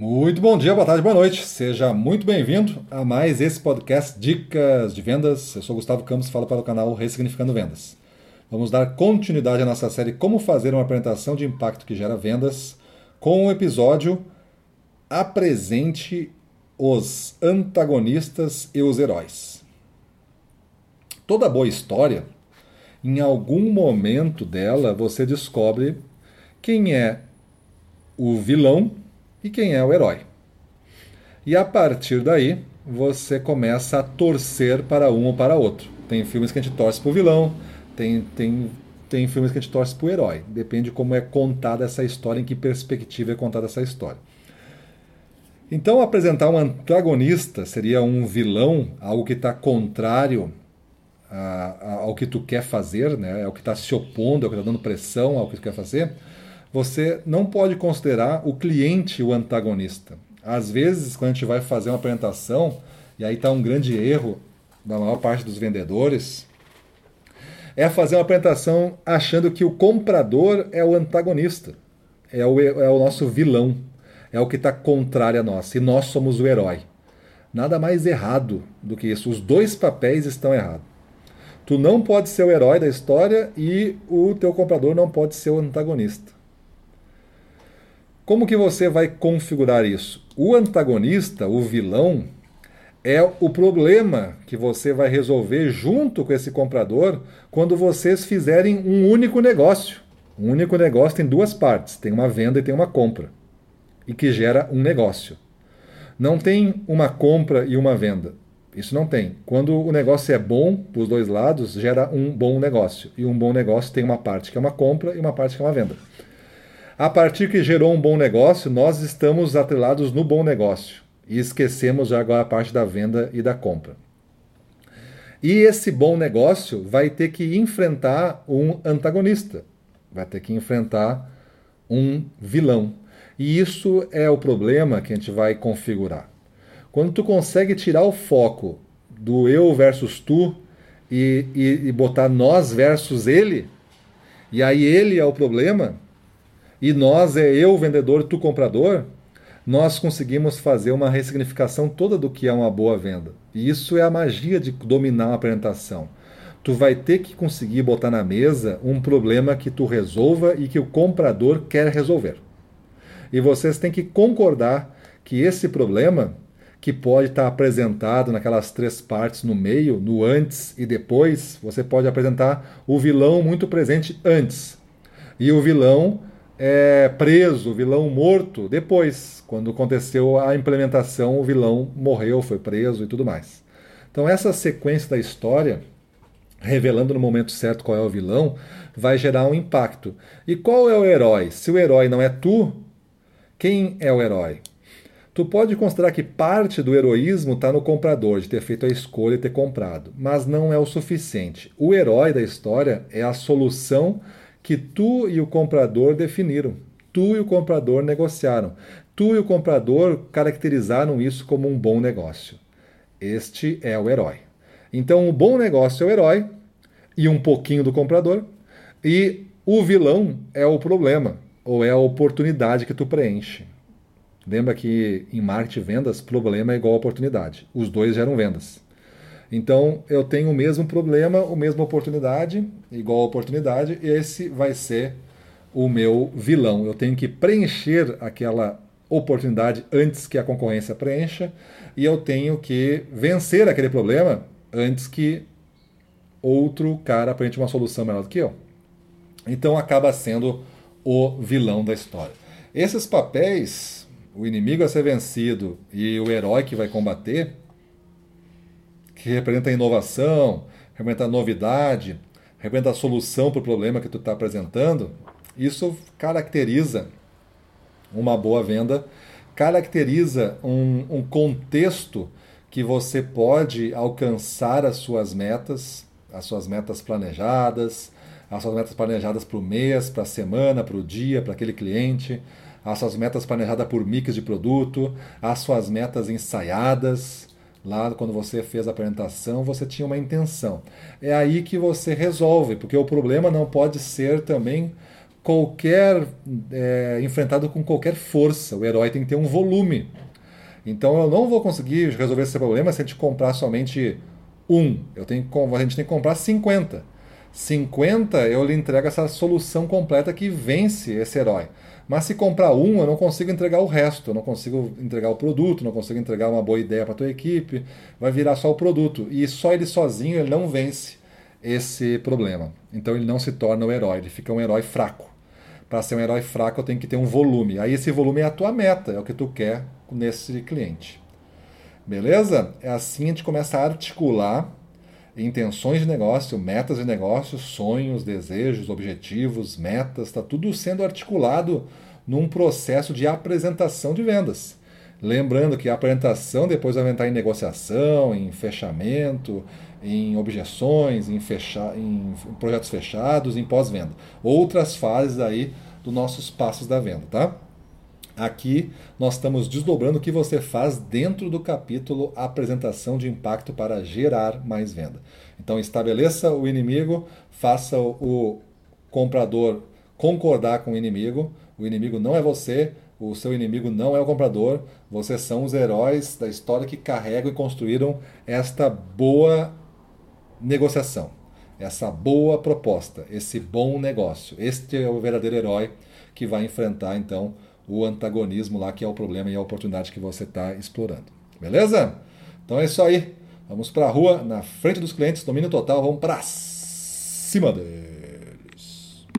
Muito bom dia, boa tarde, boa noite. Seja muito bem-vindo a mais esse podcast Dicas de Vendas. Eu sou Gustavo Campos falo para o canal Ressignificando Vendas. Vamos dar continuidade à nossa série Como fazer uma apresentação de impacto que gera vendas com o episódio Apresente os antagonistas e os heróis. Toda boa história, em algum momento dela, você descobre quem é o vilão e quem é o herói. E a partir daí, você começa a torcer para um ou para outro. Tem filmes que a gente torce para o vilão, tem, tem, tem filmes que a gente torce para o herói. Depende de como é contada essa história, em que perspectiva é contada essa história. Então, apresentar um antagonista seria um vilão, algo que está contrário a, a, ao que tu quer fazer, né? ao que está se opondo, ao que está dando pressão ao que tu quer fazer. Você não pode considerar o cliente o antagonista. Às vezes, quando a gente vai fazer uma apresentação, e aí está um grande erro da maior parte dos vendedores, é fazer uma apresentação achando que o comprador é o antagonista, é o, é o nosso vilão é o que está contrário a nós, e nós somos o herói. Nada mais errado do que isso. Os dois papéis estão errados. Tu não pode ser o herói da história e o teu comprador não pode ser o antagonista. Como que você vai configurar isso? O antagonista, o vilão, é o problema que você vai resolver junto com esse comprador quando vocês fizerem um único negócio. Um único negócio tem duas partes: tem uma venda e tem uma compra e que gera um negócio. Não tem uma compra e uma venda. Isso não tem. Quando o negócio é bom para os dois lados, gera um bom negócio. E um bom negócio tem uma parte que é uma compra e uma parte que é uma venda. A partir que gerou um bom negócio, nós estamos atrelados no bom negócio e esquecemos agora a parte da venda e da compra. E esse bom negócio vai ter que enfrentar um antagonista, vai ter que enfrentar um vilão. E isso é o problema que a gente vai configurar. Quando tu consegue tirar o foco do eu versus tu e, e, e botar nós versus ele, e aí ele é o problema, e nós é eu vendedor, tu comprador, nós conseguimos fazer uma ressignificação toda do que é uma boa venda. E isso é a magia de dominar uma apresentação. Tu vai ter que conseguir botar na mesa um problema que tu resolva e que o comprador quer resolver. E vocês têm que concordar que esse problema, que pode estar apresentado naquelas três partes no meio, no antes e depois, você pode apresentar o vilão muito presente antes. E o vilão é preso, o vilão morto depois. Quando aconteceu a implementação, o vilão morreu, foi preso e tudo mais. Então, essa sequência da história, revelando no momento certo qual é o vilão, vai gerar um impacto. E qual é o herói? Se o herói não é tu, quem é o herói? Tu pode considerar que parte do heroísmo está no comprador, de ter feito a escolha e ter comprado, mas não é o suficiente. O herói da história é a solução que tu e o comprador definiram. Tu e o comprador negociaram. Tu e o comprador caracterizaram isso como um bom negócio. Este é o herói. Então, o bom negócio é o herói e um pouquinho do comprador, e o vilão é o problema ou é a oportunidade que tu preenche. Lembra que em marketing vendas, problema é igual a oportunidade. Os dois geram vendas. Então, eu tenho o mesmo problema, a mesma oportunidade, igual oportunidade, esse vai ser o meu vilão. Eu tenho que preencher aquela oportunidade antes que a concorrência preencha, e eu tenho que vencer aquele problema antes que outro cara apresente uma solução melhor do que eu. Então, acaba sendo o vilão da história. Esses papéis, o inimigo a ser vencido e o herói que vai combater, que representa a inovação, representa a novidade, representa a solução para o problema que tu está apresentando, isso caracteriza uma boa venda, caracteriza um, um contexto que você pode alcançar as suas metas, as suas metas planejadas, as suas metas planejadas para o mês, para a semana, para o dia, para aquele cliente, as suas metas planejadas por mix de produto, as suas metas ensaiadas. Lá, quando você fez a apresentação, você tinha uma intenção. É aí que você resolve, porque o problema não pode ser também qualquer é, enfrentado com qualquer força. O herói tem que ter um volume. Então eu não vou conseguir resolver esse problema se a gente comprar somente um. Eu tenho, a gente tem que comprar 50. 50 eu lhe entrego essa solução completa que vence esse herói. Mas se comprar um, eu não consigo entregar o resto, eu não consigo entregar o produto, não consigo entregar uma boa ideia para tua equipe, vai virar só o produto. E só ele sozinho ele não vence esse problema. Então ele não se torna o herói, ele fica um herói fraco. Para ser um herói fraco, eu tenho que ter um volume. Aí esse volume é a tua meta, é o que tu quer nesse cliente. Beleza? É assim a gente começa a articular intenções de negócio, metas de negócio, sonhos, desejos, objetivos, metas, está tudo sendo articulado num processo de apresentação de vendas. Lembrando que a apresentação depois vai entrar em negociação, em fechamento, em objeções, em, fecha... em projetos fechados, em pós-venda. Outras fases aí dos nossos passos da venda, tá? Aqui nós estamos desdobrando o que você faz dentro do capítulo Apresentação de Impacto para gerar mais venda. Então estabeleça o inimigo, faça o comprador concordar com o inimigo. O inimigo não é você, o seu inimigo não é o comprador. Vocês são os heróis da história que carregam e construíram esta boa negociação, essa boa proposta, esse bom negócio. Este é o verdadeiro herói que vai enfrentar então o antagonismo lá, que é o problema e a oportunidade que você está explorando. Beleza? Então é isso aí. Vamos para a rua, na frente dos clientes, domínio total, vamos para cima deles.